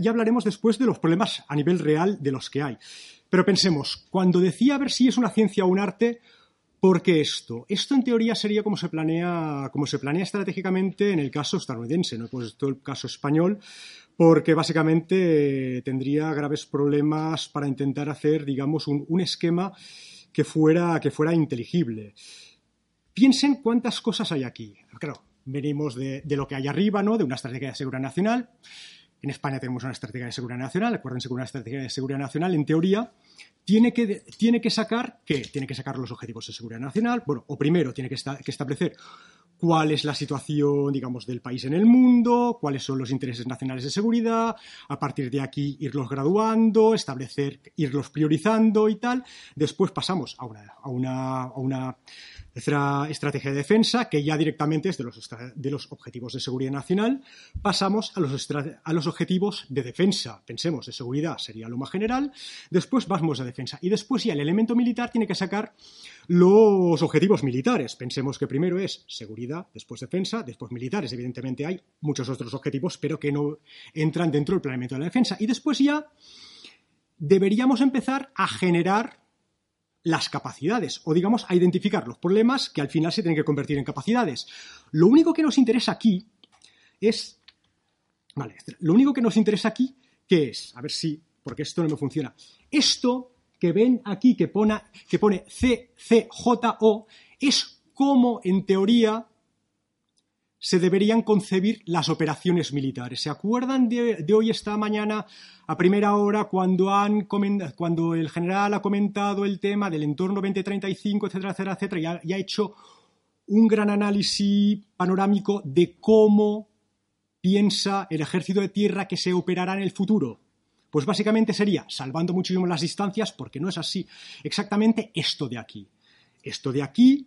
Ya hablaremos después de los problemas a nivel real de los que hay. Pero pensemos, cuando decía a ver si es una ciencia o un arte, ¿por qué esto? Esto en teoría sería como se planea, como se planea estratégicamente en el caso estadounidense, no pues todo el caso español, porque básicamente tendría graves problemas para intentar hacer, digamos, un, esquema que fuera, que fuera inteligible. Piensen cuántas cosas hay aquí. Claro, venimos de, de, lo que hay arriba, ¿no? De una estrategia de seguridad nacional. En España tenemos una estrategia de seguridad nacional, acuérdense que una estrategia de seguridad nacional, en teoría, tiene que, tiene que sacar, ¿qué? Tiene que sacar los objetivos de seguridad nacional, bueno, o primero tiene que, que establecer cuál es la situación, digamos, del país en el mundo, cuáles son los intereses nacionales de seguridad, a partir de aquí irlos graduando, establecer, irlos priorizando y tal. Después pasamos a una, a una, a una Tercera estrategia de defensa, que ya directamente es de los, de los objetivos de seguridad nacional, pasamos a los, a los objetivos de defensa. Pensemos, de seguridad sería lo más general, después vamos a defensa. Y después ya el elemento militar tiene que sacar los objetivos militares. Pensemos que primero es seguridad, después defensa, después militares. Evidentemente hay muchos otros objetivos, pero que no entran dentro del planeamiento de la defensa. Y después ya deberíamos empezar a generar las capacidades o digamos a identificar los problemas que al final se tienen que convertir en capacidades. Lo único que nos interesa aquí es vale, lo único que nos interesa aquí ¿qué es? A ver si porque esto no me funciona. Esto que ven aquí que pone que pone CCJO es como en teoría se deberían concebir las operaciones militares. ¿Se acuerdan de, hoy, esta mañana, a primera hora, cuando, el general ha comentado el tema del entorno 2035, etcétera, etcétera, etcétera, y ha, hecho un gran análisis panorámico de cómo piensa el ejército de tierra que se operará en el futuro? Pues básicamente sería, salvando muchísimo las distancias, porque no es así, exactamente esto de aquí. Esto de aquí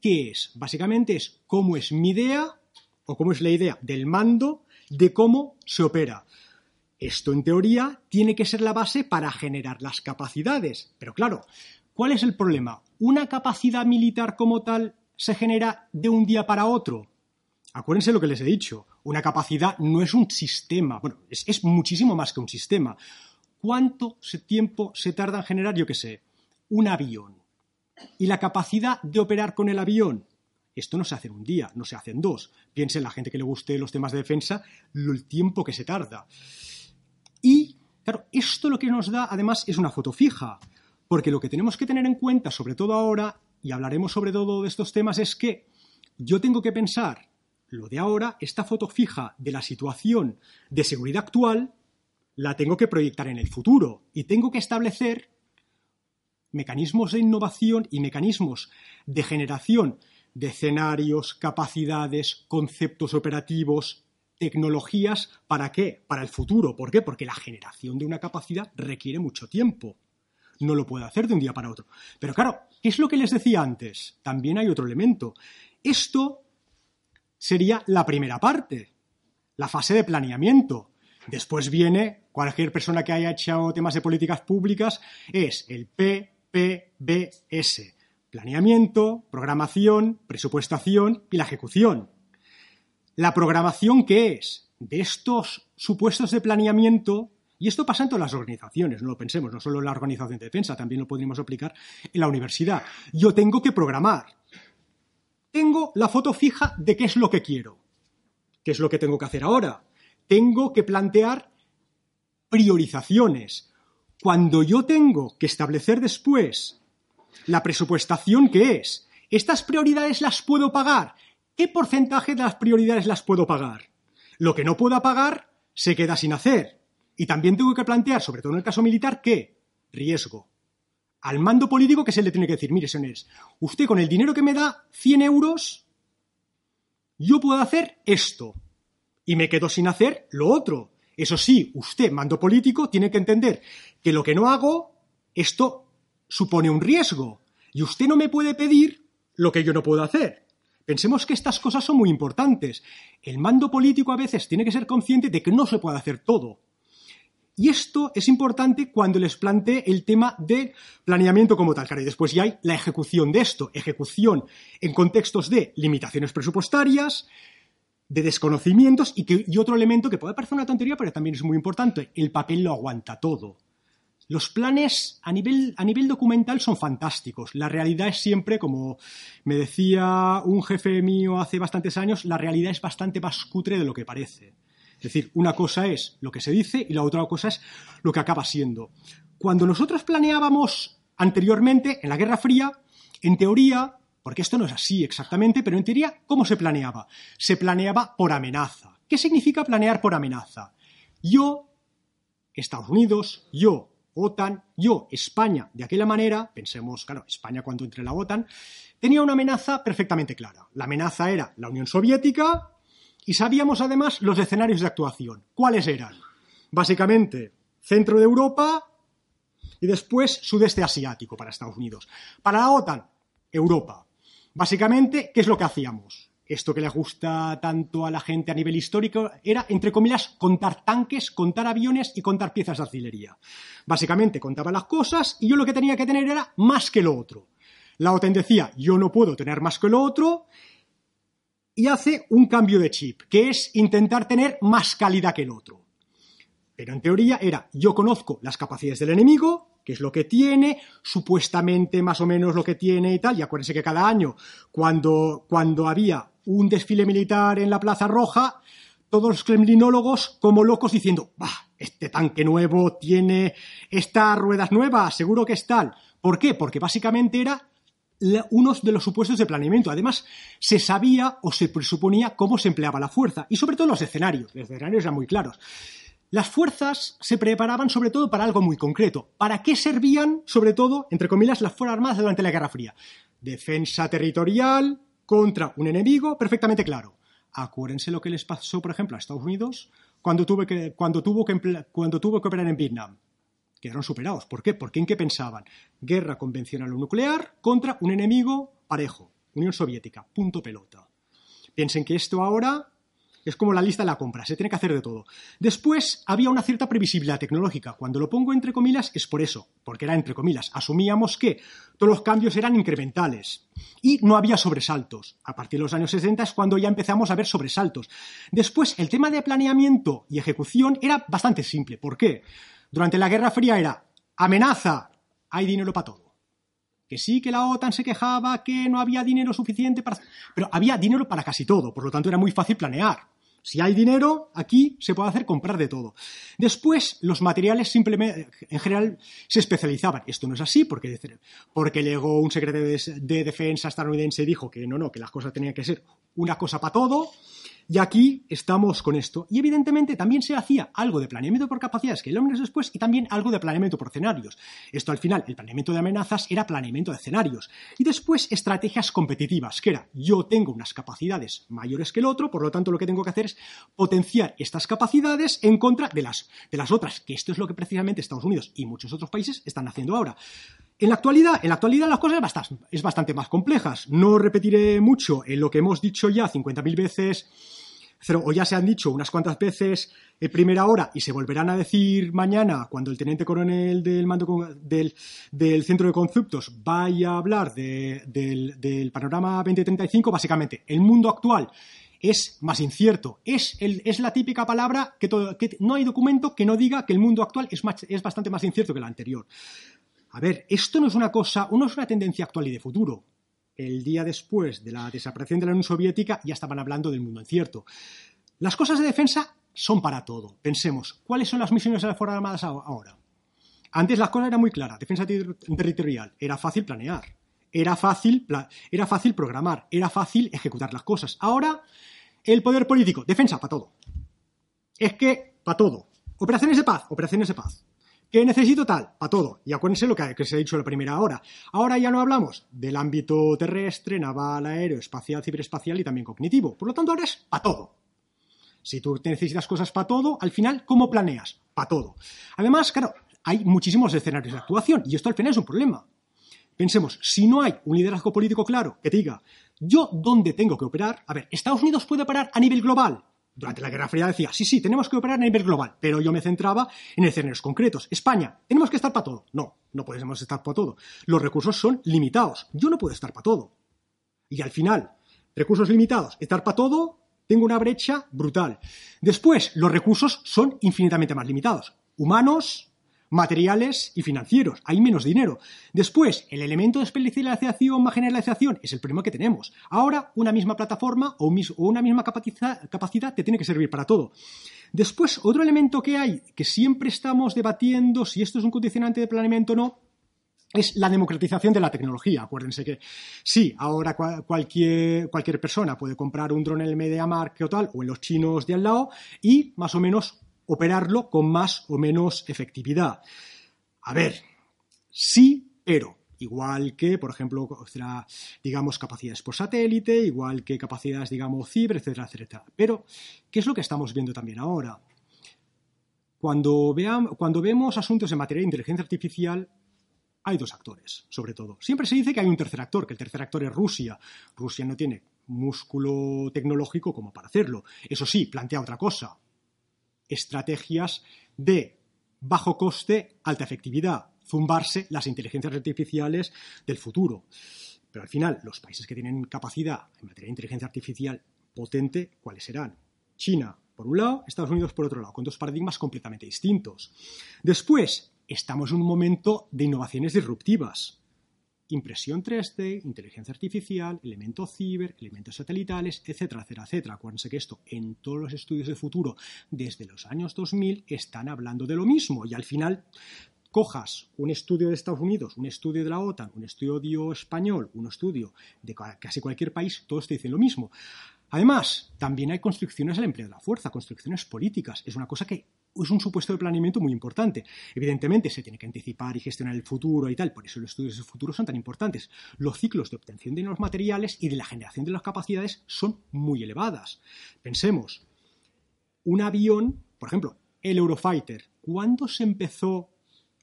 ¿Qué, es? Básicamente es cómo es mi idea o cómo es la idea del mando de cómo se opera. Esto, en teoría, tiene que ser la base para generar las capacidades. Pero claro, ¿cuál es el problema? ¿Una capacidad militar como tal se genera de un día para otro? Acuérdense lo que les he dicho. Una capacidad no es un sistema. Bueno, es, es muchísimo más que un sistema. ¿Cuánto tiempo se tarda en generar, yo qué sé, un avión? Y la capacidad de operar con el avión. Esto no se hace en un día, no se hace en dos. Piensen la gente que le guste los temas de defensa, el tiempo que se tarda. Y, claro, esto lo que nos da, además, es una foto fija. Porque lo que tenemos que tener en cuenta, sobre todo ahora, y hablaremos sobre todo de estos temas, es que yo tengo que pensar lo de ahora, esta foto fija de la situación de seguridad actual, la tengo que proyectar en el futuro y tengo que establecer mecanismos de innovación y mecanismos de generación de escenarios, capacidades, conceptos operativos, tecnologías, ¿para qué? Para el futuro. ¿Por qué? Porque la generación de una capacidad requiere mucho tiempo. No lo puede hacer de un día para otro. Pero claro, ¿qué es lo que les decía antes? También hay otro elemento. Esto sería la primera parte, la fase de planeamiento. Después viene, cualquier persona que haya hecho temas de políticas públicas, es el P, PBS. Planeamiento, programación, presupuestación y la ejecución. ¿La programación qué es? De estos supuestos de planeamiento, y esto pasa en todas las organizaciones, no lo pensemos, no solo en la organización de defensa, también lo podríamos aplicar en la universidad. Yo tengo que programar. Tengo la foto fija de qué es lo que quiero. ¿Qué es lo que tengo que hacer ahora? Tengo que plantear priorizaciones, cuando yo tengo que establecer después la presupuestación que es, ¿estas prioridades las puedo pagar? ¿qué porcentaje de las prioridades las puedo pagar? Lo que no pueda pagar se queda sin hacer. Y también tengo que plantear, sobre todo en el caso militar, ¿qué? Riesgo. Al mando político que se le tiene que decir, mire, señores, usted con el dinero que me da, 100 euros, yo puedo hacer esto. Y me quedo sin hacer lo otro. Eso sí, usted, mando político, tiene que entender que lo que no hago, esto supone un riesgo. Y usted no me puede pedir lo que yo no puedo hacer. Pensemos que estas cosas son muy importantes. El mando político a veces tiene que ser consciente de que no se puede hacer todo. Y esto es importante cuando les plantee el tema de planeamiento como tal. y después ya hay la ejecución de esto. Ejecución en contextos de limitaciones presupuestarias, de desconocimientos y, que, otro elemento que puede parecer una tontería, pero también es muy importante. El papel lo aguanta todo. Los planes a nivel, a nivel documental son fantásticos. La realidad es siempre, como me decía un jefe mío hace bastantes años, la realidad es bastante más cutre de lo que parece. Es decir, una cosa es lo que se dice y la otra cosa es lo que acaba siendo. Cuando nosotros planeábamos anteriormente, en la Guerra Fría, en teoría, porque esto no es así exactamente, pero en teoría, ¿cómo se planeaba? Se planeaba por amenaza. ¿Qué significa planear por amenaza? Yo, Estados Unidos, yo, OTAN, yo, España, de aquella manera, pensemos, claro, España cuando entre la OTAN, tenía una amenaza perfectamente clara. La amenaza era la Unión Soviética y sabíamos además los escenarios de actuación. ¿Cuáles eran? Básicamente, centro de Europa y después sudeste asiático para Estados Unidos. Para la OTAN, Europa. Básicamente, ¿qué es lo que hacíamos? Esto que le gusta tanto a la gente a nivel histórico era, entre comillas, contar tanques, contar aviones y contar piezas de artillería. Básicamente contaba las cosas y yo lo que tenía que tener era más que lo otro. La OTAN decía, yo no puedo tener más que lo otro y hace un cambio de chip, que es intentar tener más calidad que el otro. Pero en teoría era, yo conozco las capacidades del enemigo, qué es lo que tiene, supuestamente más o menos lo que tiene y tal, y acuérdense que cada año, cuando, cuando había un desfile militar en la Plaza Roja, todos los kremlinólogos como locos diciendo, bah, este tanque nuevo tiene estas ruedas nuevas, seguro que es tal. ¿Por qué? Porque básicamente era unos de los supuestos de planeamiento. Además, se sabía o se presuponía cómo se empleaba la fuerza y sobre todo los escenarios. Los escenarios eran muy claros. Las fuerzas se preparaban sobre todo para algo muy concreto. ¿Para qué servían, sobre todo, entre comillas, las Fuerzas Armadas durante la Guerra Fría? Defensa territorial contra un enemigo perfectamente claro. Acuérdense lo que les pasó, por ejemplo, a Estados Unidos cuando, que, cuando, tuvo, que, cuando tuvo que operar en Vietnam quedaron superados. ¿Por qué? Porque en qué pensaban? Guerra convencional o nuclear contra un enemigo parejo, Unión Soviética, punto pelota. Piensen que esto ahora es como la lista de la compra, se tiene que hacer de todo. Después había una cierta previsibilidad tecnológica. Cuando lo pongo entre comillas es por eso, porque era entre comillas. Asumíamos que todos los cambios eran incrementales y no había sobresaltos. A partir de los años 60 es cuando ya empezamos a ver sobresaltos. Después el tema de planeamiento y ejecución era bastante simple. ¿Por qué? Durante la Guerra Fría era amenaza, hay dinero para todo. Que sí que la OTAN se quejaba que no había dinero suficiente para... Pero había dinero para casi todo, por lo tanto era muy fácil planear. Si hay dinero, aquí se puede hacer comprar de todo. Después, los materiales simplemente, en general, se especializaban. Esto no es así porque, porque luego un secretario de defensa estadounidense dijo que no, no, que las cosas tenían que ser una cosa para todo y aquí estamos con esto. Y evidentemente también se hacía algo de planeamiento por capacidades que el después y también algo de planeamiento por escenarios. Esto al final, el planeamiento de amenazas era planeamiento de escenarios. Y después estrategias competitivas, que era yo tengo unas capacidades mayores que el otro, por lo tanto lo que tengo que hacer es potenciar estas capacidades en contra de las, de las otras, que esto es lo que precisamente Estados Unidos y muchos otros países están haciendo ahora. En la actualidad, en la actualidad las cosas es bastante, más complejas. No repetiré mucho en lo que hemos dicho ya 50.000 veces o ya se han dicho unas cuantas veces en primera hora y se volverán a decir mañana cuando el teniente coronel del mando del, centro de conceptos vaya a hablar del, panorama 2035, básicamente el mundo actual es más incierto. Es, la típica palabra que, que, no hay documento que no diga que el mundo actual es, es bastante más incierto que el anterior. A ver, esto no es una cosa, no es una tendencia actual y de futuro. El día después de la desaparición de la Unión Soviética ya estaban hablando del mundo incierto. Las cosas de defensa son para todo. Pensemos, ¿cuáles son las misiones de las Fuerzas Armadas ahora? Antes las cosas eran muy claras. Defensa territorial era fácil planear. era fácil, era fácil programar, era fácil ejecutar las cosas. Ahora, el poder político, defensa para todo. Es que, para todo. Operaciones de paz, operaciones de paz. Que necesito tal, para todo. Y acuérdense lo que, se ha dicho en la primera hora. Ahora ya no hablamos del ámbito terrestre, naval, aéreo, espacial, ciberespacial y también cognitivo. Por lo tanto, ahora es para todo. Si tú necesitas cosas para todo, al final, ¿cómo planeas? Para todo. Además, claro, hay muchísimos escenarios de actuación y esto al final es un problema. Pensemos, si no hay un liderazgo político claro que diga yo dónde tengo que operar, a ver, Estados Unidos puede operar a nivel global. Durante la Guerra Fría decía, sí, sí, tenemos que operar a nivel global, pero yo me centraba en escenarios concretos. España, tenemos que estar para todo. No, no podemos estar para todo. Los recursos son limitados. Yo no puedo estar para todo. Y al final, recursos limitados, estar para todo, tengo una brecha brutal. Después, los recursos son infinitamente más limitados. Humanos, materiales y financieros. Hay menos dinero. Después, el elemento de especialización más generalización es el primero que tenemos. Ahora, una misma plataforma o, una misma capacidad te tiene que servir para todo. Después, otro elemento que hay, que siempre estamos debatiendo si esto es un condicionante de planeamiento o no, es la democratización de la tecnología. Acuérdense que sí, ahora cualquier, cualquier persona puede comprar un drone en el MediaMarkt o tal, o en los chinos de al lado, y más o menos operarlo con más o menos efectividad. A ver, sí, pero igual que, por ejemplo, digamos, capacidades por satélite, igual que capacidades, digamos, ciber, etcétera, etcétera. Pero, ¿qué es lo que estamos viendo también ahora? Cuando, cuando vemos asuntos en materia de inteligencia artificial, hay dos actores, sobre todo. Siempre se dice que hay un tercer actor, que el tercer actor es Rusia. Rusia no tiene músculo tecnológico como para hacerlo. Eso sí, plantea otra cosa estrategias de bajo coste, alta efectividad, zumbarse las inteligencias artificiales del futuro. Pero al final, los países que tienen capacidad en materia de inteligencia artificial potente, ¿cuáles serán? China, por un lado, Estados Unidos, por otro lado, con dos paradigmas completamente distintos. Después, estamos en un momento de innovaciones disruptivas impresión 3D, inteligencia artificial, elementos ciber, elementos satelitales, etcétera, etcétera, etcétera. Acuérdense que esto en todos los estudios de futuro desde los años 2000 están hablando de lo mismo y al final cojas un estudio de Estados Unidos, un estudio de la OTAN, un estudio español, un estudio de casi cualquier país, todos te dicen lo mismo. Además, también hay construcciones al empleo de la fuerza, construcciones políticas. Es una cosa que es un supuesto de planeamiento muy importante. Evidentemente se tiene que anticipar y gestionar el futuro y tal, por eso los estudios de futuro son tan importantes. Los ciclos de obtención de los materiales y de la generación de las capacidades son muy elevadas. Pensemos, un avión, por ejemplo, el Eurofighter, ¿cuándo se empezó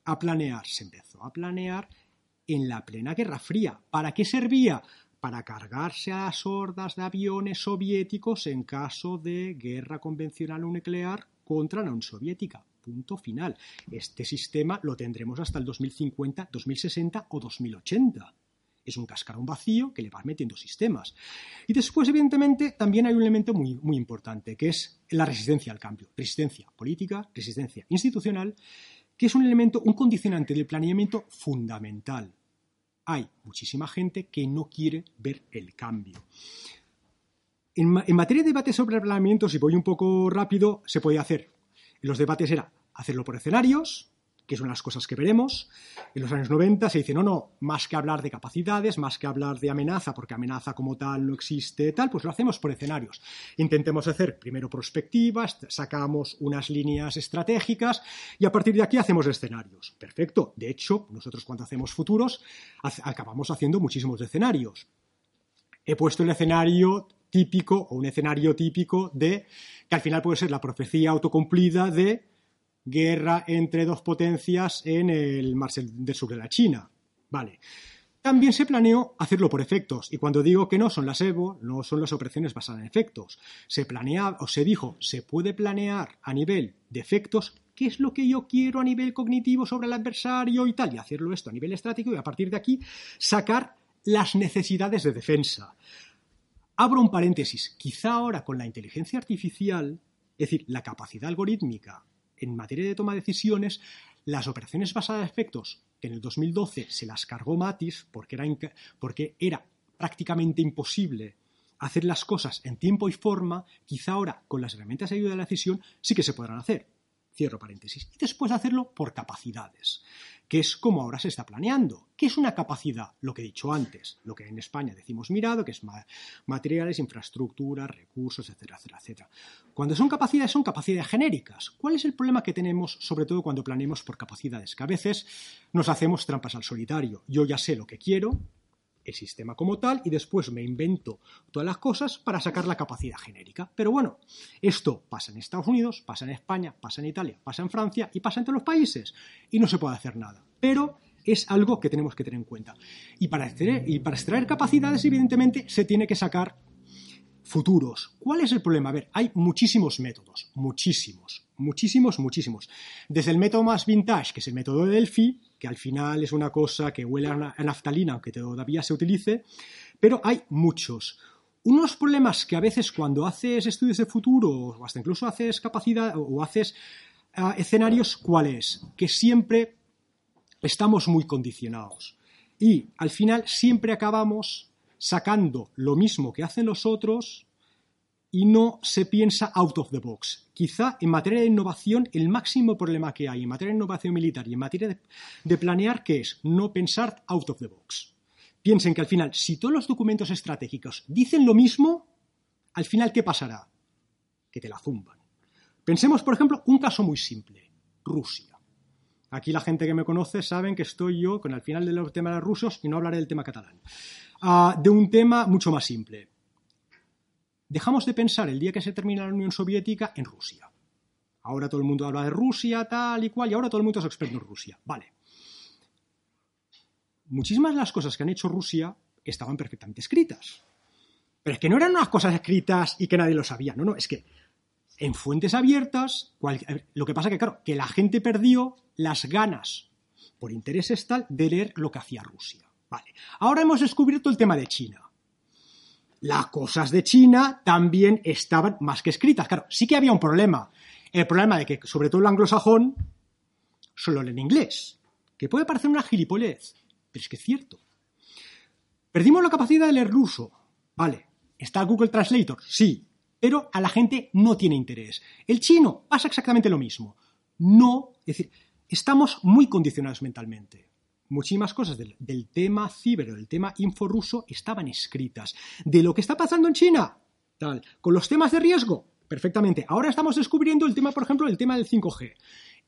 a planear? Se empezó a planear en la plena Guerra Fría. ¿Para qué servía? para cargarse a las hordas de aviones soviéticos en caso de guerra convencional o nuclear contra la Unión Soviética. Punto final. Este sistema lo tendremos hasta el 2050, 2060 o 2080. Es un cascarón vacío que le va metiendo sistemas. Y después, evidentemente, también hay un elemento muy, muy importante, que es la resistencia al cambio. Resistencia política, resistencia institucional, que es un elemento, un condicionante del planeamiento fundamental hay muchísima gente que no quiere ver el cambio. En, materia de debate sobre planeamiento, si voy un poco rápido, se podía hacer. Los debates era hacerlo por escenarios, que son las cosas que veremos. En los años 90 se dice, no, no, más que hablar de capacidades, más que hablar de amenaza, porque amenaza como tal no existe, tal, pues lo hacemos por escenarios. Intentemos hacer primero prospectivas, sacamos unas líneas estratégicas y a partir de aquí hacemos escenarios. Perfecto. De hecho, nosotros cuando hacemos futuros, acabamos haciendo muchísimos escenarios. He puesto el escenario típico o un escenario típico de que al final puede ser la profecía autocumplida de guerra entre dos potencias en el mar del sur de la China. Vale. También se planeó hacerlo por efectos, y cuando digo que no son las EVO, no son las operaciones basadas en efectos. Se planea, o se dijo, se puede planear a nivel de efectos qué es lo que yo quiero a nivel cognitivo sobre el adversario y tal, y hacerlo esto a nivel estratégico, y a partir de aquí sacar las necesidades de defensa. Abro un paréntesis, quizá ahora con la inteligencia artificial, es decir, la capacidad algorítmica en materia de toma de decisiones, las operaciones basadas en efectos, que en el 2012 se las cargó Matis porque era, porque era prácticamente imposible hacer las cosas en tiempo y forma, quizá ahora con las herramientas de ayuda de la decisión sí que se podrán hacer. Cierro paréntesis, y después hacerlo por capacidades, que es como ahora se está planeando. ¿Qué es una capacidad? Lo que he dicho antes, lo que en España decimos mirado, que es materiales, infraestructuras, recursos, etcétera, etcétera, etcétera. Cuando son capacidades, son capacidades genéricas. ¿Cuál es el problema que tenemos, sobre todo cuando planeamos por capacidades? Que a veces nos hacemos trampas al solitario. Yo ya sé lo que quiero, el sistema como tal y después me invento todas las cosas para sacar la capacidad genérica. Pero bueno, esto pasa en Estados Unidos, pasa en España, pasa en Italia, pasa en Francia y pasa entre los países y no se puede hacer nada. Pero es algo que tenemos que tener en cuenta. Y para extraer, y para extraer capacidades, evidentemente, se tiene que sacar futuros. ¿Cuál es el problema? A ver, hay muchísimos métodos, muchísimos, muchísimos, muchísimos. Desde el método más vintage, que es el método de Delphi, que al final es una cosa que huele a naftalina, aunque todavía se utilice, pero hay muchos. Unos problemas que a veces cuando haces estudios de futuro o hasta incluso haces capacidad o haces ah, escenarios, ¿cuál es? Que siempre estamos muy condicionados. Y al final siempre acabamos sacando lo mismo que hacen los otros y no se piensa out of the box. Quizá en materia de innovación el máximo problema que hay en materia de innovación militar y en materia de, planear, que es no pensar out of the box. Piensen que al final, si todos los documentos estratégicos dicen lo mismo, al final, ¿qué pasará? Que te la zumban. Pensemos, por ejemplo, un caso muy simple, Rusia. Aquí la gente que me conoce saben que estoy yo con el final de los temas rusos y no hablaré del tema catalán. Ah, de un tema mucho más simple dejamos de pensar el día que se termina la Unión Soviética en Rusia. Ahora todo el mundo habla de Rusia, tal y cual, y ahora todo el mundo es experto en Rusia. Vale. Muchísimas de las cosas que han hecho Rusia estaban perfectamente escritas. Pero es que no eran unas cosas escritas y que nadie lo sabía. No, no, es que en fuentes abiertas, lo que pasa que, claro, que la gente perdió las ganas, por intereses tal, de leer lo que hacía Rusia. Vale. Ahora hemos descubierto el tema de China las cosas de China también estaban más que escritas. Claro, sí que había un problema. El problema de que, sobre todo el anglosajón, solo leen inglés. Que puede parecer una gilipollez, pero es que es cierto. Perdimos la capacidad de leer ruso. Vale. ¿Está Google Translator? Sí. Pero a la gente no tiene interés. El chino pasa exactamente lo mismo. No, es decir, estamos muy condicionados mentalmente muchísimas cosas del, tema ciber o del tema inforuso estaban escritas. De lo que está pasando en China, tal, con los temas de riesgo, perfectamente. Ahora estamos descubriendo el tema, por ejemplo, el tema del 5G.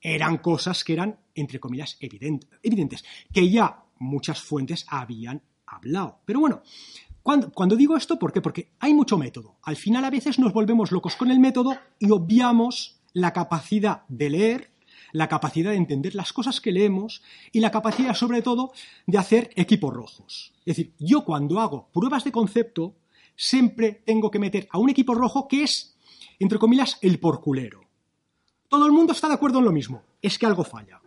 Eran cosas que eran, entre comillas, evidentes, que ya muchas fuentes habían hablado. Pero bueno, cuando, cuando, digo esto, ¿por qué? Porque hay mucho método. Al final a veces nos volvemos locos con el método y obviamos la capacidad de leer la capacidad de entender las cosas que leemos y la capacidad, sobre todo, de hacer equipos rojos. Es decir, yo cuando hago pruebas de concepto, siempre tengo que meter a un equipo rojo que es, entre comillas, el porculero. Todo el mundo está de acuerdo en lo mismo, es que algo falla.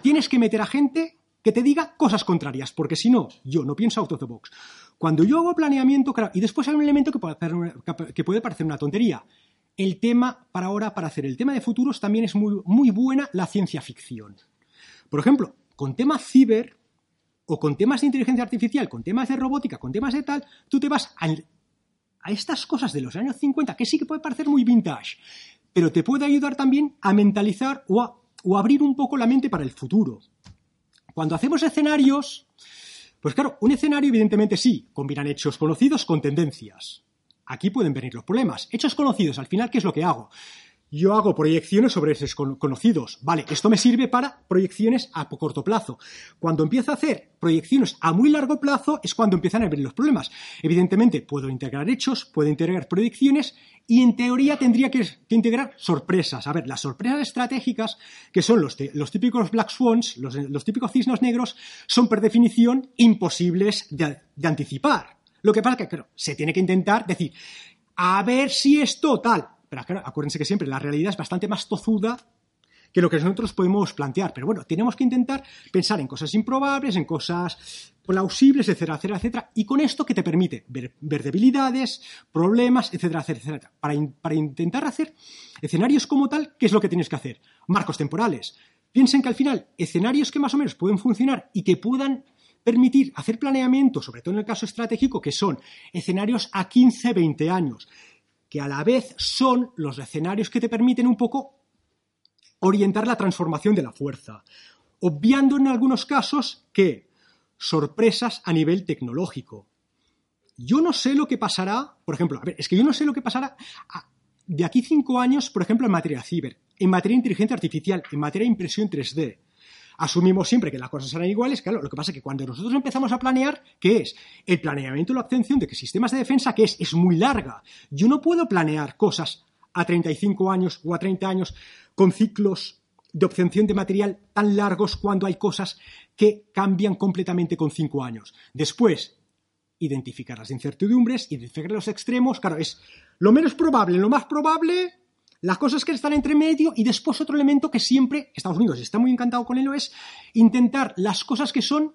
Tienes que meter a gente que te diga cosas contrarias, porque si no, yo no pienso out of the box. Cuando yo hago planeamiento, y después hay un elemento que puede parecer una tontería, el tema para ahora, para hacer el tema de futuros, también es muy, muy buena la ciencia ficción. Por ejemplo, con temas ciber o con temas de inteligencia artificial, con temas de robótica, con temas de tal, tú te vas a, estas cosas de los años 50, que sí que puede parecer muy vintage, pero te puede ayudar también a mentalizar o a, o abrir un poco la mente para el futuro. Cuando hacemos escenarios, pues claro, un escenario evidentemente sí, combinan hechos conocidos con tendencias. Aquí pueden venir los problemas. Hechos conocidos, al final, ¿qué es lo que hago? Yo hago proyecciones sobre esos conocidos. Vale, esto me sirve para proyecciones a corto plazo. Cuando empiezo a hacer proyecciones a muy largo plazo es cuando empiezan a venir los problemas. Evidentemente, puedo integrar hechos, puedo integrar proyecciones y en teoría tendría que, integrar sorpresas. A ver, las sorpresas estratégicas, que son los, típicos black swans, los, típicos cisnos negros, son por definición imposibles de anticipar. Lo que pasa es que, claro, se tiene que intentar decir, a ver si es total. Pero claro, acuérdense que siempre la realidad es bastante más tozuda que lo que nosotros podemos plantear. Pero bueno, tenemos que intentar pensar en cosas improbables, en cosas plausibles, etcétera, etcétera, etcétera. Y con esto que te permite ver, debilidades, problemas, etcétera, etcétera, etcétera. Para, para intentar hacer escenarios como tal, ¿qué es lo que tienes que hacer? Marcos temporales. Piensen que al final, escenarios que más o menos pueden funcionar y que puedan permitir hacer planeamiento, sobre todo en el caso estratégico, que son escenarios a 15, 20 años, que a la vez son los escenarios que te permiten un poco orientar la transformación de la fuerza, obviando en algunos casos que sorpresas a nivel tecnológico. Yo no sé lo que pasará, por ejemplo, a ver, es que yo no sé lo que pasará de aquí cinco años, por ejemplo, en materia ciber, en materia de inteligencia artificial, en materia de impresión 3D. Asumimos siempre que las cosas serán iguales, claro, lo que pasa es que cuando nosotros empezamos a planear, ¿qué es? El planeamiento y la obtención de que sistemas de defensa, que es? Es muy larga. Yo no puedo planear cosas a 35 años o a 30 años con ciclos de obtención de material tan largos cuando hay cosas que cambian completamente con cinco años. Después, identificar las incertidumbres, identificar los extremos, claro, es lo menos probable, lo más probable, las cosas que están entre medio y después otro elemento que siempre Estados Unidos está muy encantado con ello es intentar las cosas que son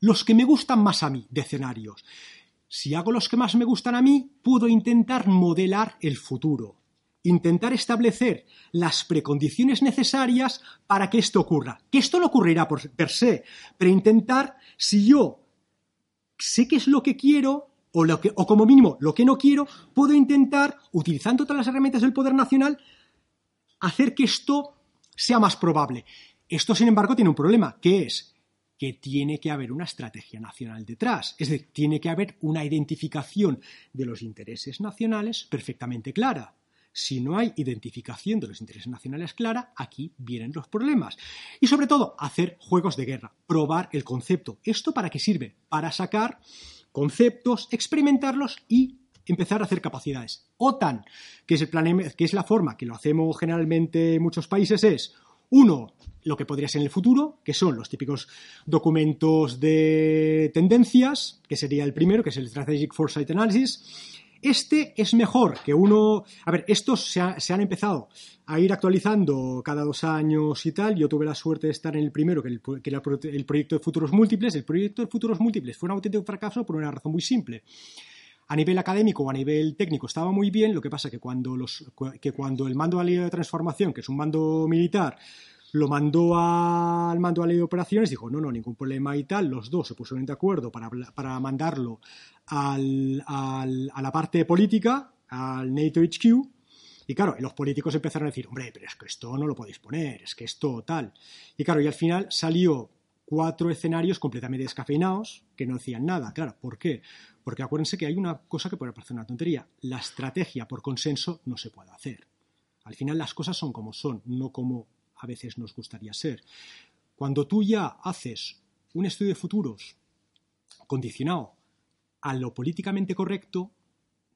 los que me gustan más a mí de escenarios. Si hago los que más me gustan a mí, puedo intentar modelar el futuro intentar establecer las precondiciones necesarias para que esto ocurra. Que esto no ocurrirá por per se, pero intentar, si yo sé qué es lo que quiero, o, como mínimo lo que no quiero, puedo intentar, utilizando todas las herramientas del poder nacional, hacer que esto sea más probable. Esto, sin embargo, tiene un problema, que es que tiene que haber una estrategia nacional detrás. Es decir, tiene que haber una identificación de los intereses nacionales perfectamente clara. Si no hay identificación de los intereses nacionales clara, aquí vienen los problemas. Y sobre todo, hacer juegos de guerra, probar el concepto. ¿Esto para qué sirve? Para sacar conceptos, experimentarlos y empezar a hacer capacidades. OTAN, que es, el plan, que es la forma que lo hacemos generalmente en muchos países, es uno, lo que podría ser en el futuro, que son los típicos documentos de tendencias, que sería el primero, que es el Strategic Foresight Analysis. Este es mejor que uno. A ver, estos se, han empezado a ir actualizando cada dos años y tal. Yo tuve la suerte de estar en el primero, que, era el proyecto de futuros múltiples. El proyecto de futuros múltiples fue un auténtico fracaso por una razón muy simple. A nivel académico o a nivel técnico estaba muy bien, lo que pasa que cuando, los, que cuando el mando de transformación, que es un mando militar, lo mandó al mando de de operaciones, dijo, no, no, ningún problema y tal, los dos se pusieron de acuerdo para mandarlo a la parte política, al NATO HQ, y claro, los políticos empezaron a decir, hombre, pero es que esto no lo podéis poner, es que esto tal. Y claro, y al final salió cuatro escenarios completamente descafeinados que no decían nada. Claro, ¿por qué? Porque acuérdense que hay una cosa que puede parecer una tontería. La estrategia por consenso no se puede hacer. Al final las cosas son como son, no como a veces nos gustaría ser. Cuando tú ya haces un estudio de futuros condicionado a lo políticamente correcto,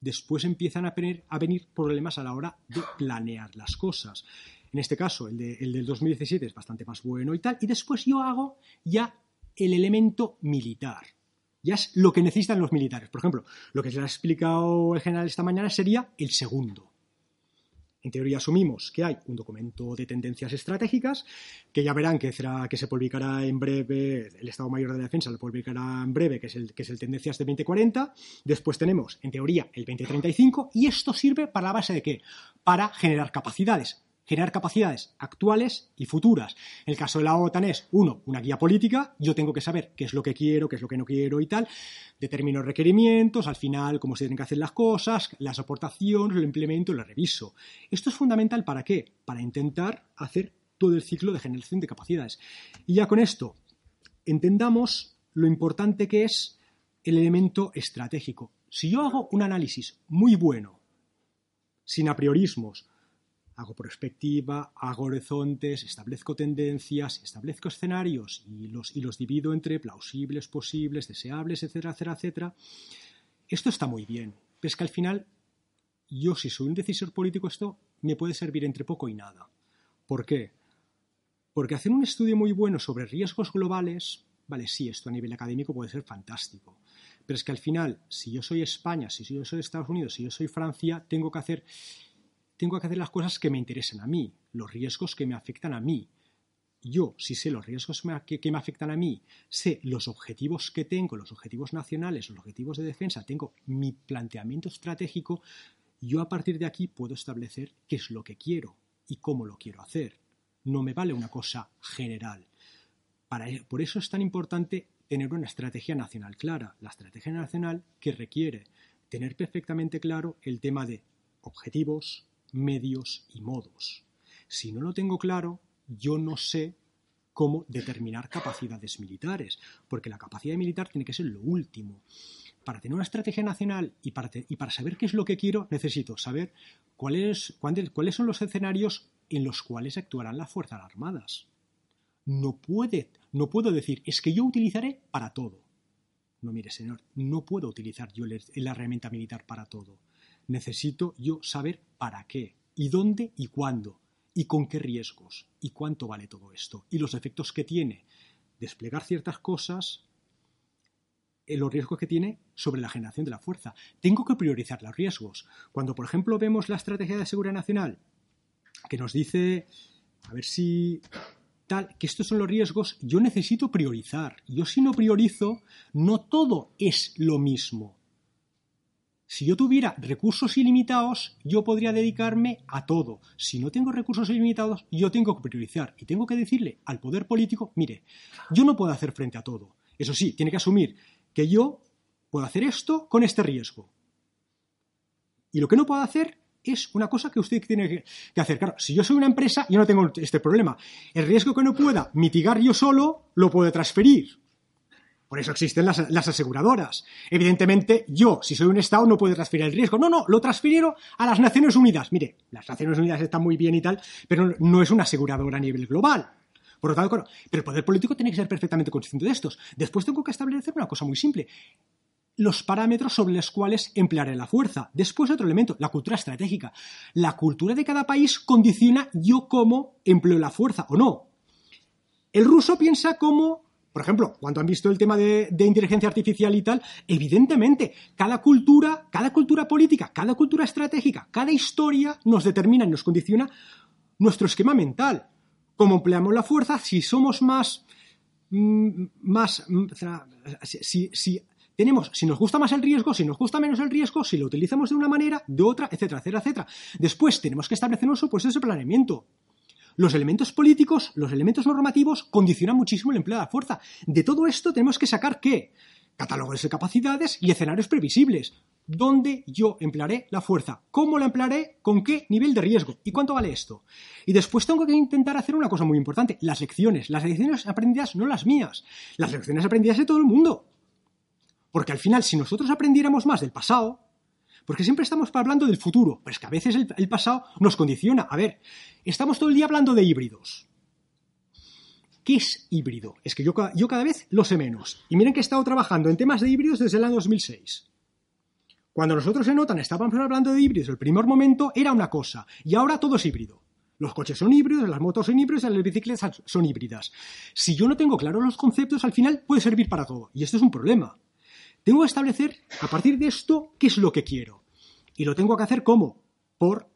después empiezan a, venir problemas a la hora de planear las cosas. En este caso, el, el del 2017 es bastante más bueno y tal. Y después yo hago ya el elemento militar. Ya es lo que necesitan los militares. Por ejemplo, lo que se ha explicado el general esta mañana sería el segundo. En teoría asumimos que hay un documento de tendencias estratégicas, que ya verán que, será, que se publicará en breve, el Estado Mayor de la Defensa lo publicará en breve, que es el, que es el Tendencias de 2040. Después tenemos, en teoría, el 2035, y esto sirve para la base de qué? Para generar capacidades generar capacidades actuales y futuras. El caso de la OTAN es, uno, una guía política, yo tengo que saber qué es lo que quiero, qué es lo que no quiero y tal, determino requerimientos, al final cómo se tienen que hacer las cosas, las aportaciones, lo implemento, lo reviso. Esto es fundamental para qué? Para intentar hacer todo el ciclo de generación de capacidades. Y ya con esto, entendamos lo importante que es el elemento estratégico. Si yo hago un análisis muy bueno, sin apriorismos, hago perspectiva, hago horizontes, establezco tendencias, establezco escenarios y los, y los divido entre plausibles, posibles, deseables, etcétera, etcétera, etcétera. Esto está muy bien, pero es que al final yo si soy un decisor político esto me puede servir entre poco y nada. ¿Por qué? Porque hacer un estudio muy bueno sobre riesgos globales, vale, sí, esto a nivel académico puede ser fantástico, pero es que al final, si yo soy España, si yo soy Estados Unidos, si yo soy Francia, tengo que hacer tengo que hacer las cosas que me interesen a mí, los riesgos que me afectan a mí. Yo, si sé los riesgos que, me afectan a mí, sé los objetivos que tengo, los objetivos nacionales, los objetivos de defensa, tengo mi planteamiento estratégico, yo a partir de aquí puedo establecer qué es lo que quiero y cómo lo quiero hacer. No me vale una cosa general. E, por eso es tan importante tener una estrategia nacional clara. La estrategia nacional que requiere tener perfectamente claro el tema de objetivos, medios y modos. Si no lo tengo claro, yo no sé cómo determinar capacidades militares, porque la capacidad militar tiene que ser lo último. Para tener una estrategia nacional y para, y para saber qué es lo que quiero, necesito saber cuáles, cuáles son los escenarios en los cuales actuarán las Fuerzas Armadas. No, puede, no puedo decir, es que yo utilizaré para todo. No, mire, señor, no puedo utilizar yo la herramienta militar para todo. Necesito yo saber para qué, y dónde y cuándo y con qué riesgos y cuánto vale todo esto y los efectos que tiene desplegar ciertas cosas en los riesgos que tiene sobre la generación de la fuerza. Tengo que priorizar los riesgos. Cuando, por ejemplo, vemos la estrategia de seguridad nacional que nos dice, a ver si tal, que estos son los riesgos, yo necesito priorizar. Yo si no priorizo, no todo es lo mismo. Si yo tuviera recursos ilimitados, yo podría dedicarme a todo. Si no tengo recursos ilimitados, yo tengo que priorizar y tengo que decirle al poder político, mire, yo no puedo hacer frente a todo. Eso sí, tiene que asumir que yo puedo hacer esto con este riesgo. Y lo que no puedo hacer es una cosa que usted tiene que hacer. Claro, si yo soy una empresa, yo no tengo este problema. El riesgo que no pueda mitigar yo solo, lo puedo transferir. Por eso existen las, aseguradoras. Evidentemente, yo, si soy un Estado, no puedo transferir el riesgo. No, no, lo transfiero a las Naciones Unidas. Mire, las Naciones Unidas están muy bien y tal, pero no es una aseguradora a nivel global. Por lo tanto, pero el poder político tiene que ser perfectamente consciente de estos. Después tengo que establecer una cosa muy simple. Los parámetros sobre los cuales emplearé la fuerza. Después otro elemento, la cultura estratégica. La cultura de cada país condiciona yo cómo empleo la fuerza o no. El ruso piensa como por ejemplo, cuando han visto el tema de, inteligencia artificial y tal, evidentemente, cada cultura, cada cultura política, cada cultura estratégica, cada historia nos determina y nos condiciona nuestro esquema mental. Cómo empleamos la fuerza, si somos más. Mm, más. Mm, si, si, tenemos, si nos gusta más el riesgo, si nos gusta menos el riesgo, si lo utilizamos de una manera, de otra, etcétera, etcétera, etcétera. Después tenemos que establecer un supuesto de planeamiento. Los elementos políticos, los elementos normativos condicionan muchísimo el empleo de la fuerza. De todo esto tenemos que sacar qué? Catálogos de capacidades y escenarios previsibles. ¿Dónde yo emplearé la fuerza? ¿Cómo la emplearé? ¿Con qué nivel de riesgo? ¿Y cuánto vale esto? Y después tengo que intentar hacer una cosa muy importante, las lecciones. Las lecciones aprendidas no las mías, las lecciones aprendidas de todo el mundo. Porque al final, si nosotros aprendiéramos más del pasado, porque siempre estamos hablando del futuro, pero es que a veces el, pasado nos condiciona. A ver, estamos todo el día hablando de híbridos. ¿Qué es híbrido? Es que yo, cada vez lo sé menos. Y miren que he estado trabajando en temas de híbridos desde el año 2006. Cuando nosotros en OTAN estábamos hablando de híbridos, el primer momento era una cosa, y ahora todo es híbrido. Los coches son híbridos, las motos son híbridos, las bicicletas son híbridas. Si yo no tengo claros los conceptos, al final puede servir para todo. Y esto es un problema. Tengo que establecer, a partir de esto, qué es lo que quiero. Y lo tengo que hacer ¿cómo? Por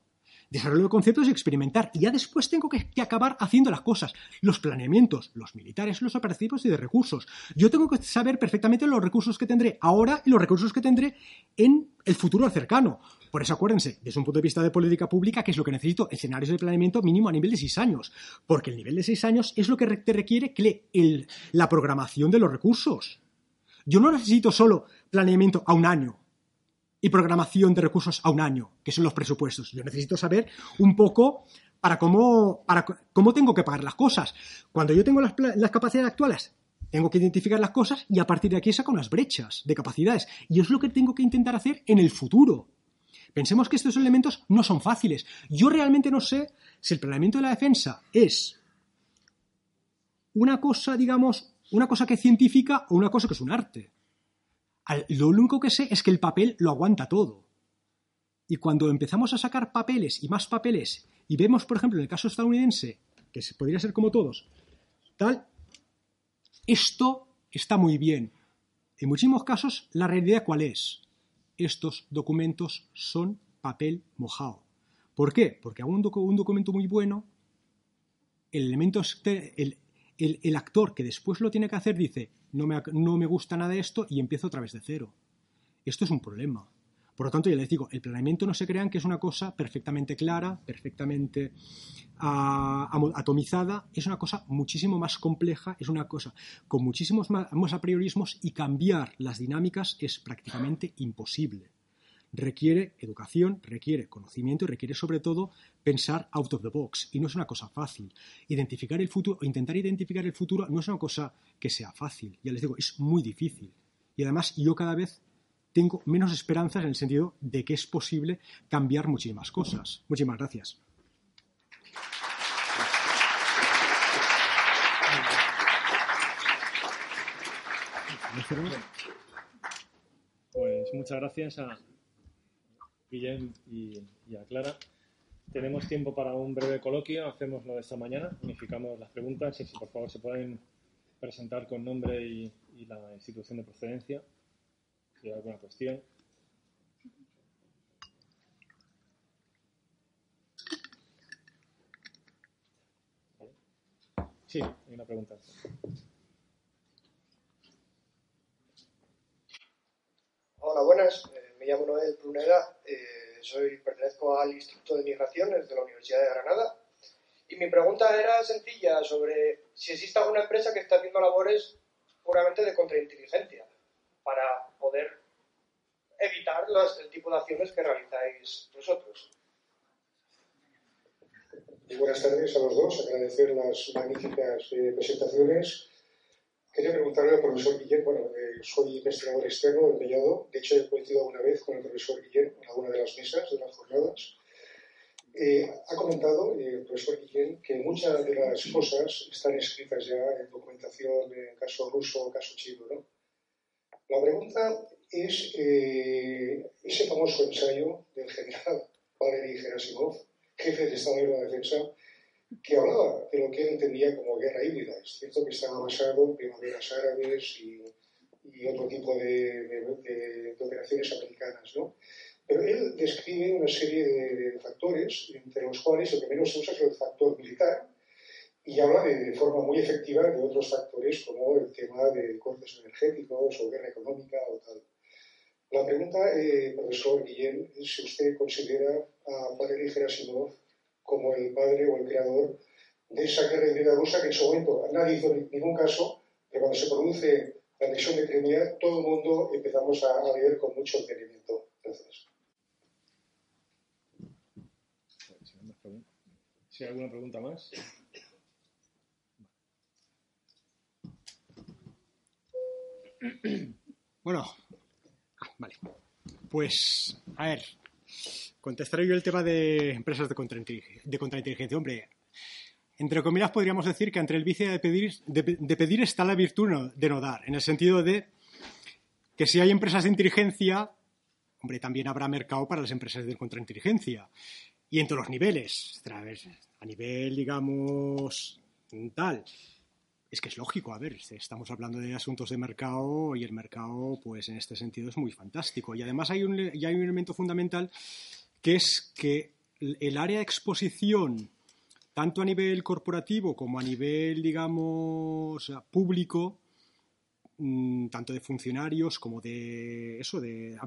desarrollo de conceptos y experimentar. Y ya después tengo que, acabar haciendo las cosas, los planeamientos, los militares, los operativos y de recursos. Yo tengo que saber perfectamente los recursos que tendré ahora y los recursos que tendré en el futuro cercano. Por eso acuérdense, desde un punto de vista de política pública, ¿qué es lo que necesito? Escenarios de planeamiento mínimo a nivel de seis años. Porque el nivel de seis años es lo que te requiere que la programación de los recursos. Yo no necesito solo planeamiento a un año y programación de recursos a un año, que son los presupuestos. Yo necesito saber un poco para cómo, para cómo tengo que pagar las cosas. Cuando yo tengo las, capacidades actuales, tengo que identificar las cosas y a partir de aquí saco unas brechas de capacidades. Y es lo que tengo que intentar hacer en el futuro. Pensemos que estos elementos no son fáciles. Yo realmente no sé si el planeamiento de la defensa es una cosa, digamos, una cosa que es científica o una cosa que es un arte. Lo único que sé es que el papel lo aguanta todo. Y cuando empezamos a sacar papeles y más papeles, y vemos, por ejemplo, en el caso estadounidense, que podría ser como todos, tal, esto está muy bien. En muchísimos casos, la realidad cuál es? Estos documentos son papel mojado. ¿Por qué? Porque a un, documento muy bueno, el elemento, el, el, actor que después lo tiene que hacer dice, no me, no me gusta nada esto y empiezo otra vez de cero. Esto es un problema. Por lo tanto, ya les digo, el planeamiento no se crean que es una cosa perfectamente clara, perfectamente atomizada, es una cosa muchísimo más compleja, es una cosa con muchísimos más, más apriorismos y cambiar las dinámicas es prácticamente imposible. Requiere educación, requiere conocimiento y requiere sobre todo pensar out of the box. Y no es una cosa fácil. Identificar el futuro, intentar identificar el futuro no es una cosa que sea fácil. Ya les digo, es muy difícil. Y además yo cada vez tengo menos esperanzas en el sentido de que es posible cambiar muchísimas cosas. Muchísimas gracias. Pues muchas gracias a Guillem y, a Clara. Tenemos tiempo para un breve coloquio, hacemos lo de esta mañana, unificamos las preguntas y si por favor se pueden presentar con nombre y, y la institución de procedencia, si hay alguna cuestión. Sí, hay una pregunta. Hola, buenas. Me llamo Noel Pruneda. Eh, soy, pertenezco al Instituto de Migraciones de la Universidad de Granada. Y mi pregunta era sencilla sobre si existe alguna empresa que está haciendo labores puramente de contrainteligencia para poder evitar el tipo de acciones que realizáis vosotros buenas tardes a los dos, agradecer las magníficas eh, presentaciones. Quería preguntarle al profesor Guillén, bueno, eh, soy investigador externo del Mellado, de hecho he coincidido alguna vez con el profesor Guillén en alguna de las mesas de las jornadas. Eh, ha comentado el profesor Guillén que muchas de las cosas están escritas ya en documentación, en caso ruso, caso chino, ¿no? La pregunta es ese famoso ensayo del general Valery Gerasimov, jefe de Estado de la Defensa, que hablaba de lo que él entendía como guerra híbrida. Es cierto que estaba basado en primaveras árabes y, otro tipo de, operaciones americanas, ¿no? Pero él describe una serie de, factores, entre los cuales el que menos se usa es el factor militar, y habla de, forma muy efectiva de otros factores como el tema de cortes energéticos o guerra económica o tal. La pregunta, eh, profesor Guillén, es si usted considera a Valery Gerasimov como el padre o el creador de esa guerra híbrida rusa que en su momento nadie hizo ningún caso, pero cuando se produce la anexión de Crimea, todo el mundo empezamos a, a leer con mucho entendimiento. Gracias. Si hay alguna pregunta más. Bueno, vale. Pues, a ver, contestaré yo el tema de empresas de contrainteligencia. Hombre, entre comillas podríamos decir que entre el vicio de pedir, de, pedir está la virtud de no dar, en el sentido de que si hay empresas de inteligencia, hombre, también habrá mercado para las empresas de contrainteligencia. Y en todos los niveles, a nivel, digamos, tal es que es lógico, a ver, estamos hablando de asuntos de mercado y el mercado, pues en este sentido es muy fantástico. Y además hay un, hay un elemento fundamental que es que el área de exposición, tanto a nivel corporativo como a nivel, digamos, público, mm, tanto de funcionarios como de eso, de,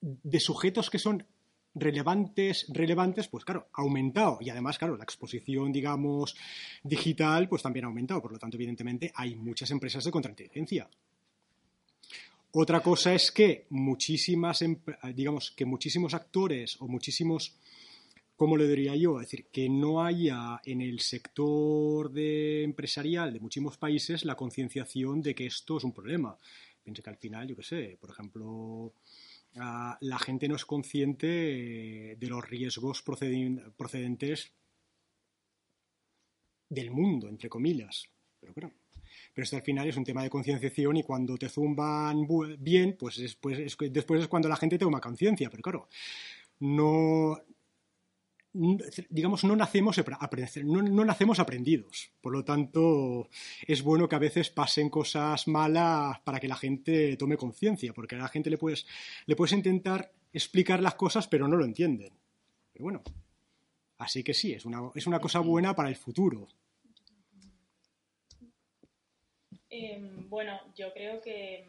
de sujetos que son relevantes, relevantes, pues claro, ha aumentado. Y además, claro, la exposición, digamos, digital, pues también ha aumentado. Por lo tanto, evidentemente, hay muchas empresas de contrainteligencia. Otra cosa es que muchísimas, digamos, que muchísimos actores o muchísimos, ¿cómo lo diría yo? Es decir, que no haya en el sector de empresarial de muchísimos países la concienciación de que esto es un problema. Piense que al final, yo qué sé, por ejemplo, la gente no es consciente de los riesgos procedentes del mundo, entre comillas. Pero bueno, pero esto al final es un tema de concienciación y cuando te zumban bien, pues después es, después es cuando la gente toma conciencia. Pero claro, no, digamos, no nacemos, no, no, nacemos aprendidos. Por lo tanto, es bueno que a veces pasen cosas malas para que la gente tome conciencia, porque a la gente le puedes, le puedes intentar explicar las cosas, pero no lo entienden. Pero bueno, así que sí, es una, es una cosa buena para el futuro. Em, bueno, yo creo que,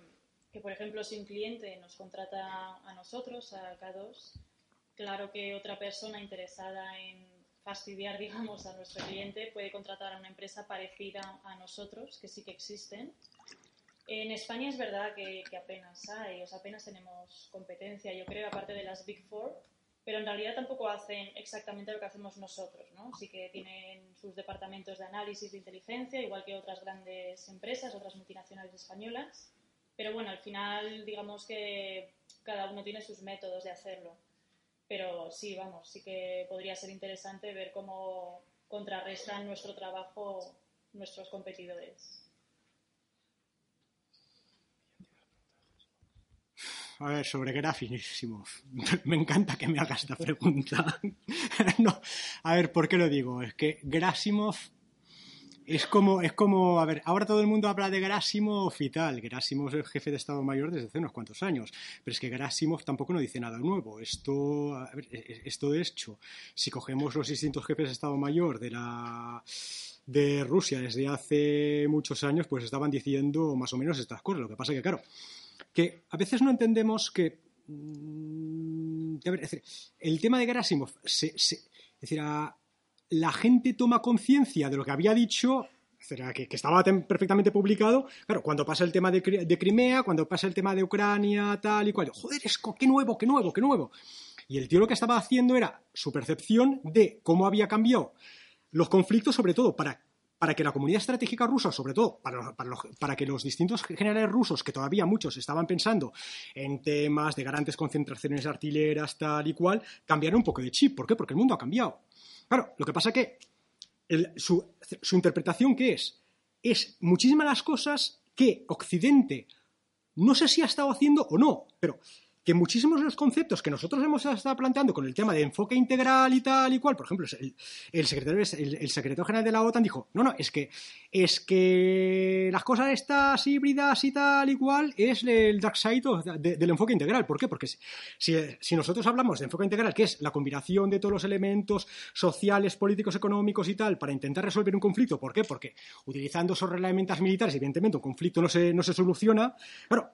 que, por ejemplo, si un cliente nos contrata a nosotros, a K2, Claro que otra persona interesada en fastidiar, digamos, a nuestro cliente puede contratar a una empresa parecida a nosotros, que sí que existen, En España es verdad que, apenas hay, o sea, apenas tenemos competencia, yo creo, aparte de las Big Four, pero en realidad tampoco hacen exactamente lo que hacemos nosotros, ¿no? Sí que tienen sus departamentos de análisis de inteligencia, igual que otras grandes empresas, otras multinacionales españolas, pero bueno, al final digamos que cada uno tiene sus métodos de hacerlo. Pero sí, vamos, sí que podría ser interesante ver cómo contrarrestan nuestro trabajo nuestros competidores. A ver, sobre Grafisimo. Me encanta que me hagas esta pregunta. a ver, ¿por qué lo digo? Es que Grasimov es como, es como, a ver, ahora todo el mundo habla de Grasimov y tal. Grasimov es el jefe de Estado Mayor desde hace unos cuantos años. Pero es que Grasimov tampoco no dice nada nuevo. Esto, a ver, esto de hecho, si cogemos los distintos jefes de Estado Mayor de la de Rusia desde hace muchos años, pues estaban diciendo más o menos estas cosas. Lo que pasa que, claro, que a veces no entendemos que... Mm, a ver, es decir, el tema de Gerasimov, se, es decir, la gente toma conciencia de lo que había dicho que, estaba perfectamente publicado, claro, cuando pasa el tema de, Crimea, cuando pasa el tema de Ucrania, tal y cual, joder, es qué nuevo, qué nuevo, qué nuevo. Y el tío lo que estaba haciendo era su percepción de cómo había cambiado los conflictos, sobre todo para, para que la comunidad estratégica rusa, sobre todo para, para, que los distintos generales rusos, que todavía muchos estaban pensando en temas de grandes concentraciones artilleras, tal y cual, cambiaran un poco de chip. ¿Por qué? Porque el mundo ha cambiado. Claro, lo que pasa que su, su interpretación, ¿qué es? Es muchísimas las cosas que Occidente no sé si ha estado haciendo o no, pero que muchísimos de los conceptos que nosotros hemos estado planteando con el tema de enfoque integral y tal y cual, por ejemplo, el, secretario, el, secretario general de la OTAN dijo, no, no, es que, es que las cosas estas híbridas y tal y cual es el dark side del enfoque integral. ¿Por qué? Porque si, nosotros hablamos de enfoque integral, que es la combinación de todos los elementos sociales, políticos, económicos y tal, para intentar resolver un conflicto, ¿por qué? Porque utilizando esos herramientas militares, evidentemente, un conflicto no se, no se soluciona. Claro,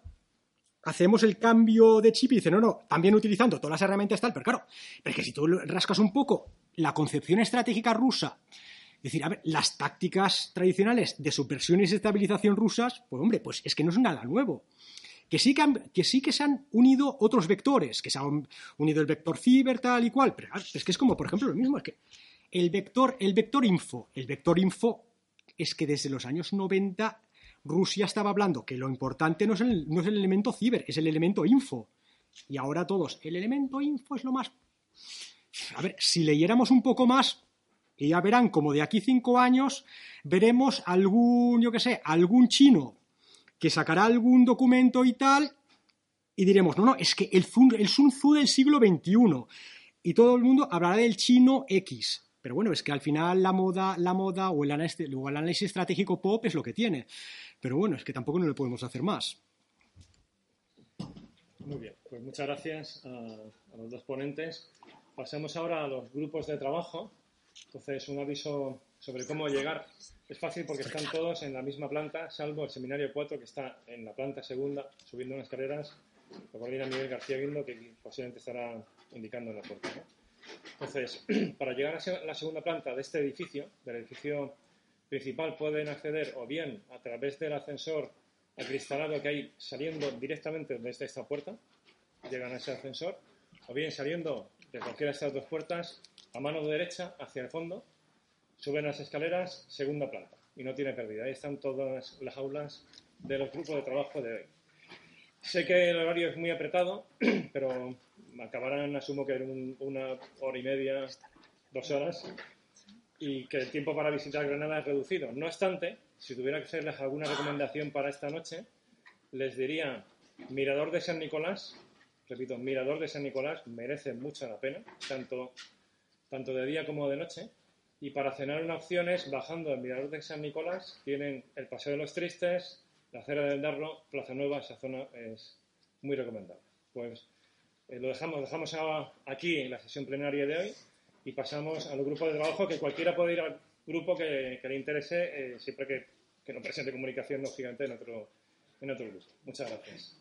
hacemos el cambio de chip y dice, no, no, también utilizando todas las herramientas tal, pero claro, es que si tú rascas un poco la concepción estratégica rusa, es decir, a ver, las tácticas tradicionales de subversión y desestabilización rusas, pues hombre, pues es que no es nada nuevo. Que sí que, sí que se han unido otros vectores, que se han unido el vector ciber, tal y cual, pero es que es como, por ejemplo, lo mismo, es que el vector, el vector info, el vector info es que desde los años 90 Rusia estaba hablando que lo importante no es, el, no es el elemento ciber, es el elemento info. Y ahora todos, el elemento info es lo más... A ver, si leyéramos un poco más, y ya verán como de aquí cinco años veremos algún, yo qué sé, algún chino que sacará algún documento y tal, y diremos, no, no, es que el, el Sun Tzu del siglo XXI, y todo el mundo hablará del chino X. Pero bueno, es que al final la moda, la moda o el análisis, o el análisis estratégico pop es lo que tiene. Pero bueno, es que tampoco no le podemos hacer más. Muy bien, pues muchas gracias a, los dos ponentes. Pasemos ahora a los grupos de trabajo. Entonces, un aviso sobre cómo llegar. Es fácil porque están todos en la misma planta, salvo el seminario 4 que está en la planta segunda, subiendo unas escaleras. Lo coordina Miguel García Guindo, que posiblemente estará indicando en la puerta. Entonces, para llegar a la segunda planta de este edificio, del edificio principal pueden acceder o bien a través del ascensor acristalado que hay saliendo directamente desde esta puerta, llegan a ese ascensor, o bien saliendo de cualquiera de estas dos puertas a mano derecha hacia el fondo, suben las escaleras, segunda planta, y no tiene pérdida. Ahí están todas las aulas de los grupos de trabajo de hoy. Sé que el horario es muy apretado, pero acabarán, asumo que en una hora y media, dos horas, y que el tiempo para visitar Granada es reducido. No obstante, si tuviera que hacerles alguna recomendación para esta noche, les diría Mirador de San Nicolás, repito, Mirador de San Nicolás merece mucho la pena, tanto, tanto de día como de noche. Y para cenar en opciones, bajando el Mirador de San Nicolás, tienen el Paseo de los Tristes, la Acera del Darlo, Plaza Nueva, esa zona es muy recomendable. Pues eh, lo dejamos, dejamos aquí en la sesión plenaria de hoy y pasamos al grupo de trabajo que cualquiera puede ir al grupo que, le interese, eh, siempre que, que no presente comunicación, lógicamente, en otro, en otro grupo. Muchas gracias.